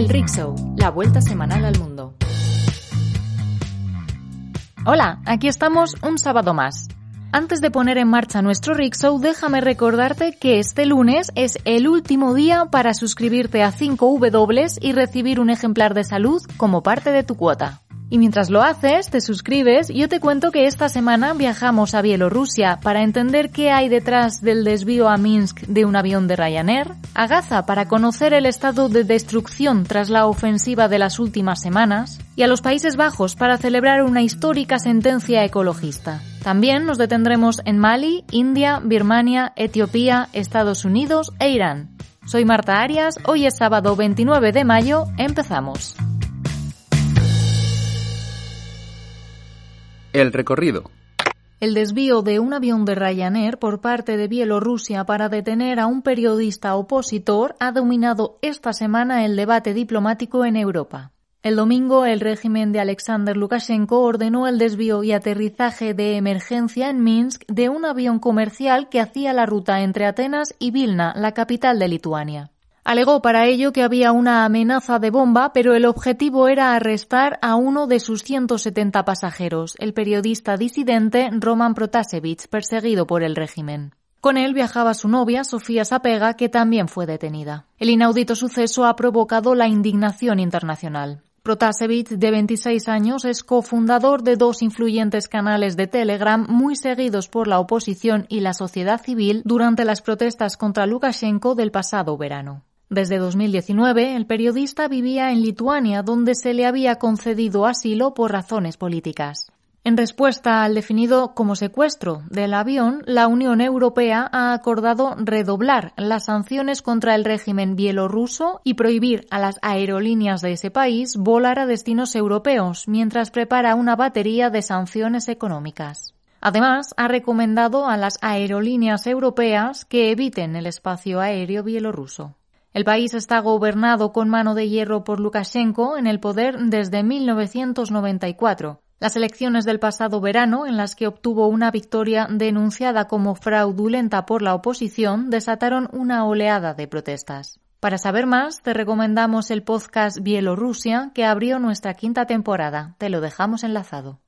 El Rick Show, la vuelta semanal al mundo. Hola, aquí estamos un sábado más. Antes de poner en marcha nuestro Rick Show, déjame recordarte que este lunes es el último día para suscribirte a 5W y recibir un ejemplar de salud como parte de tu cuota. Y mientras lo haces, te suscribes, yo te cuento que esta semana viajamos a Bielorrusia para entender qué hay detrás del desvío a Minsk de un avión de Ryanair, a Gaza para conocer el estado de destrucción tras la ofensiva de las últimas semanas, y a los Países Bajos para celebrar una histórica sentencia ecologista. También nos detendremos en Mali, India, Birmania, Etiopía, Estados Unidos e Irán. Soy Marta Arias, hoy es sábado 29 de mayo, empezamos. El recorrido. El desvío de un avión de Ryanair por parte de Bielorrusia para detener a un periodista opositor ha dominado esta semana el debate diplomático en Europa. El domingo, el régimen de Alexander Lukashenko ordenó el desvío y aterrizaje de emergencia en Minsk de un avión comercial que hacía la ruta entre Atenas y Vilna, la capital de Lituania. Alegó para ello que había una amenaza de bomba, pero el objetivo era arrestar a uno de sus 170 pasajeros, el periodista disidente Roman Protasevich, perseguido por el régimen. Con él viajaba su novia, Sofía Sapega, que también fue detenida. El inaudito suceso ha provocado la indignación internacional. Protasevich, de 26 años, es cofundador de dos influyentes canales de Telegram muy seguidos por la oposición y la sociedad civil durante las protestas contra Lukashenko del pasado verano. Desde 2019, el periodista vivía en Lituania, donde se le había concedido asilo por razones políticas. En respuesta al definido como secuestro del avión, la Unión Europea ha acordado redoblar las sanciones contra el régimen bielorruso y prohibir a las aerolíneas de ese país volar a destinos europeos, mientras prepara una batería de sanciones económicas. Además, ha recomendado a las aerolíneas europeas que eviten el espacio aéreo bielorruso. El país está gobernado con mano de hierro por Lukashenko en el poder desde 1994. Las elecciones del pasado verano, en las que obtuvo una victoria denunciada como fraudulenta por la oposición, desataron una oleada de protestas. Para saber más, te recomendamos el podcast Bielorrusia, que abrió nuestra quinta temporada. Te lo dejamos enlazado.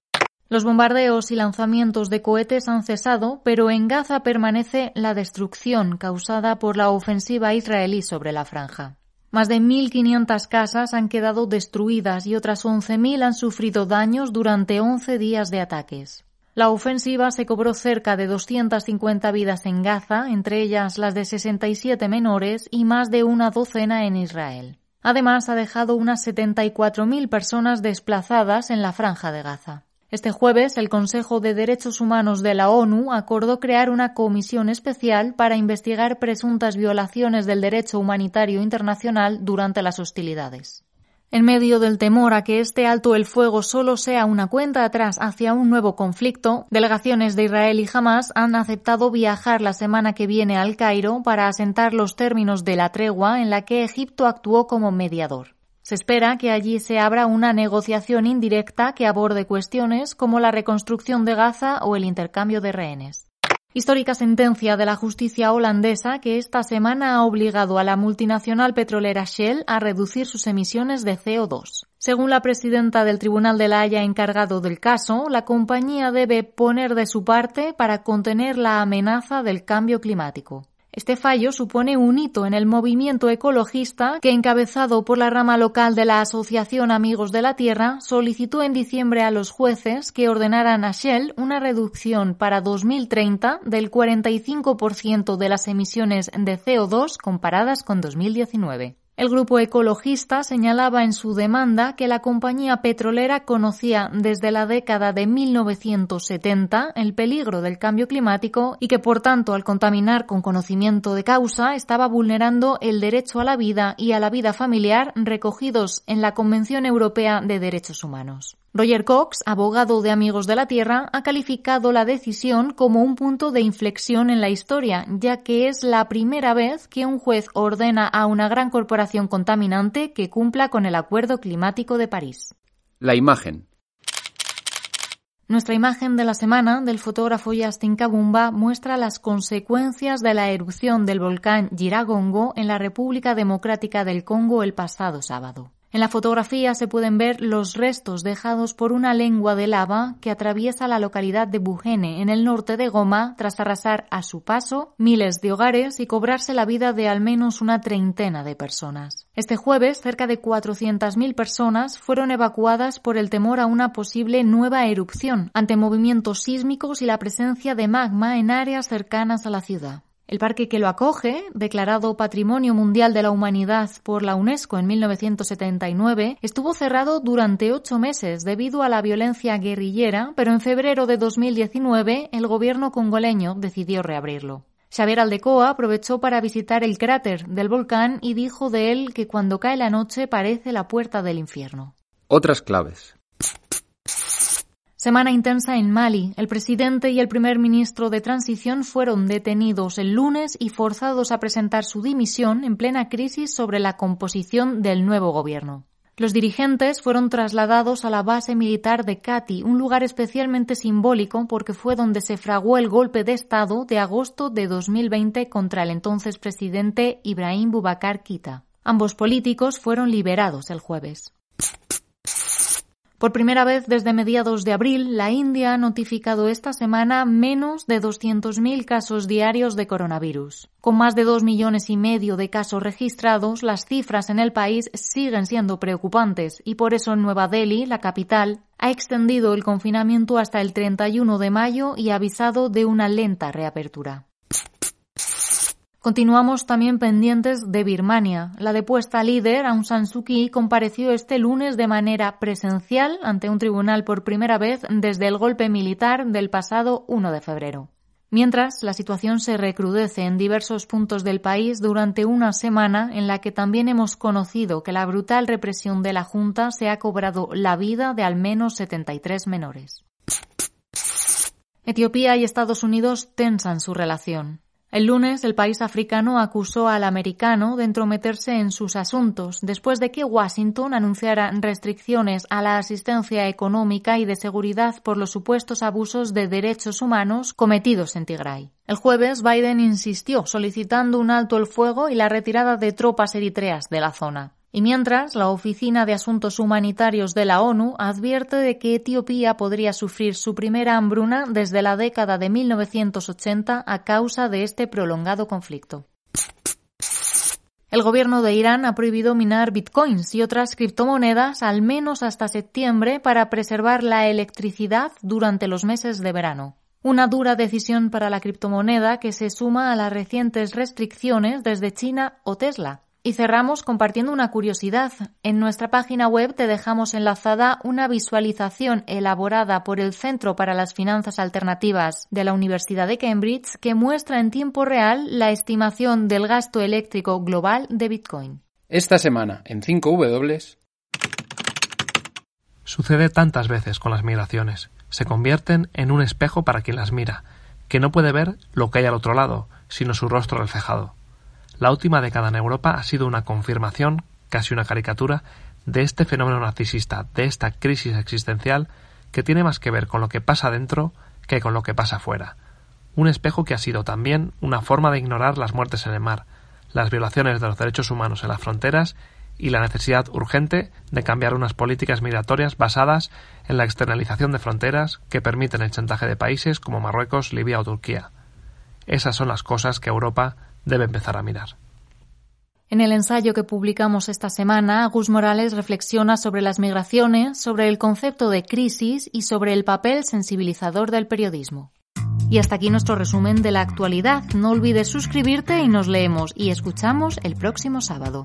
Los bombardeos y lanzamientos de cohetes han cesado, pero en Gaza permanece la destrucción causada por la ofensiva israelí sobre la franja. Más de 1.500 casas han quedado destruidas y otras 11.000 han sufrido daños durante 11 días de ataques. La ofensiva se cobró cerca de 250 vidas en Gaza, entre ellas las de 67 menores y más de una docena en Israel. Además, ha dejado unas 74.000 personas desplazadas en la franja de Gaza. Este jueves, el Consejo de Derechos Humanos de la ONU acordó crear una comisión especial para investigar presuntas violaciones del derecho humanitario internacional durante las hostilidades. En medio del temor a que este alto el fuego solo sea una cuenta atrás hacia un nuevo conflicto, delegaciones de Israel y Hamas han aceptado viajar la semana que viene al Cairo para asentar los términos de la tregua en la que Egipto actuó como mediador. Se espera que allí se abra una negociación indirecta que aborde cuestiones como la reconstrucción de Gaza o el intercambio de rehenes. Histórica sentencia de la justicia holandesa que esta semana ha obligado a la multinacional petrolera Shell a reducir sus emisiones de CO2. Según la presidenta del Tribunal de la Haya encargado del caso, la compañía debe poner de su parte para contener la amenaza del cambio climático. Este fallo supone un hito en el movimiento ecologista que, encabezado por la rama local de la Asociación Amigos de la Tierra, solicitó en diciembre a los jueces que ordenaran a Shell una reducción para 2030 del 45% de las emisiones de CO2 comparadas con 2019. El grupo ecologista señalaba en su demanda que la compañía petrolera conocía desde la década de 1970 el peligro del cambio climático y que, por tanto, al contaminar con conocimiento de causa, estaba vulnerando el derecho a la vida y a la vida familiar recogidos en la Convención Europea de Derechos Humanos. Roger Cox, abogado de Amigos de la Tierra, ha calificado la decisión como un punto de inflexión en la historia, ya que es la primera vez que un juez ordena a una gran corporación contaminante que cumpla con el Acuerdo Climático de París. La imagen. Nuestra imagen de la semana del fotógrafo Justin Kabumba muestra las consecuencias de la erupción del volcán Giragongo en la República Democrática del Congo el pasado sábado. En la fotografía se pueden ver los restos dejados por una lengua de lava que atraviesa la localidad de Bujene, en el norte de Goma, tras arrasar a su paso miles de hogares y cobrarse la vida de al menos una treintena de personas. Este jueves, cerca de 400.000 personas fueron evacuadas por el temor a una posible nueva erupción, ante movimientos sísmicos y la presencia de magma en áreas cercanas a la ciudad. El parque que lo acoge, declarado Patrimonio Mundial de la Humanidad por la UNESCO en 1979, estuvo cerrado durante ocho meses debido a la violencia guerrillera, pero en febrero de 2019 el gobierno congoleño decidió reabrirlo. Xavier Aldecoa aprovechó para visitar el cráter del volcán y dijo de él que cuando cae la noche parece la puerta del infierno. Otras claves. Semana intensa en Mali. El presidente y el primer ministro de transición fueron detenidos el lunes y forzados a presentar su dimisión en plena crisis sobre la composición del nuevo gobierno. Los dirigentes fueron trasladados a la base militar de Kati, un lugar especialmente simbólico porque fue donde se fraguó el golpe de Estado de agosto de 2020 contra el entonces presidente Ibrahim Boubacar Keïta. Ambos políticos fueron liberados el jueves. Por primera vez desde mediados de abril, la India ha notificado esta semana menos de 200.000 casos diarios de coronavirus. Con más de dos millones y medio de casos registrados, las cifras en el país siguen siendo preocupantes y por eso Nueva Delhi, la capital, ha extendido el confinamiento hasta el 31 de mayo y ha avisado de una lenta reapertura. Continuamos también pendientes de Birmania. La depuesta líder Aung San Suu Kyi compareció este lunes de manera presencial ante un tribunal por primera vez desde el golpe militar del pasado 1 de febrero. Mientras, la situación se recrudece en diversos puntos del país durante una semana en la que también hemos conocido que la brutal represión de la Junta se ha cobrado la vida de al menos 73 menores. Etiopía y Estados Unidos tensan su relación. El lunes, el país africano acusó al americano de entrometerse en sus asuntos, después de que Washington anunciara restricciones a la asistencia económica y de seguridad por los supuestos abusos de derechos humanos cometidos en Tigray. El jueves, Biden insistió solicitando un alto el fuego y la retirada de tropas eritreas de la zona. Y mientras, la Oficina de Asuntos Humanitarios de la ONU advierte de que Etiopía podría sufrir su primera hambruna desde la década de 1980 a causa de este prolongado conflicto. El gobierno de Irán ha prohibido minar bitcoins y otras criptomonedas al menos hasta septiembre para preservar la electricidad durante los meses de verano. Una dura decisión para la criptomoneda que se suma a las recientes restricciones desde China o Tesla. Y cerramos compartiendo una curiosidad. En nuestra página web te dejamos enlazada una visualización elaborada por el Centro para las Finanzas Alternativas de la Universidad de Cambridge que muestra en tiempo real la estimación del gasto eléctrico global de Bitcoin. Esta semana, en 5W. Sucede tantas veces con las migraciones. Se convierten en un espejo para quien las mira, que no puede ver lo que hay al otro lado, sino su rostro reflejado. La última década en Europa ha sido una confirmación, casi una caricatura, de este fenómeno narcisista, de esta crisis existencial que tiene más que ver con lo que pasa dentro que con lo que pasa fuera. Un espejo que ha sido también una forma de ignorar las muertes en el mar, las violaciones de los derechos humanos en las fronteras y la necesidad urgente de cambiar unas políticas migratorias basadas en la externalización de fronteras que permiten el chantaje de países como Marruecos, Libia o Turquía. Esas son las cosas que Europa debe empezar a mirar. En el ensayo que publicamos esta semana, Agus Morales reflexiona sobre las migraciones, sobre el concepto de crisis y sobre el papel sensibilizador del periodismo. Y hasta aquí nuestro resumen de la actualidad. No olvides suscribirte y nos leemos y escuchamos el próximo sábado.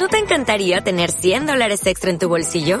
¿No te encantaría tener 100 dólares extra en tu bolsillo?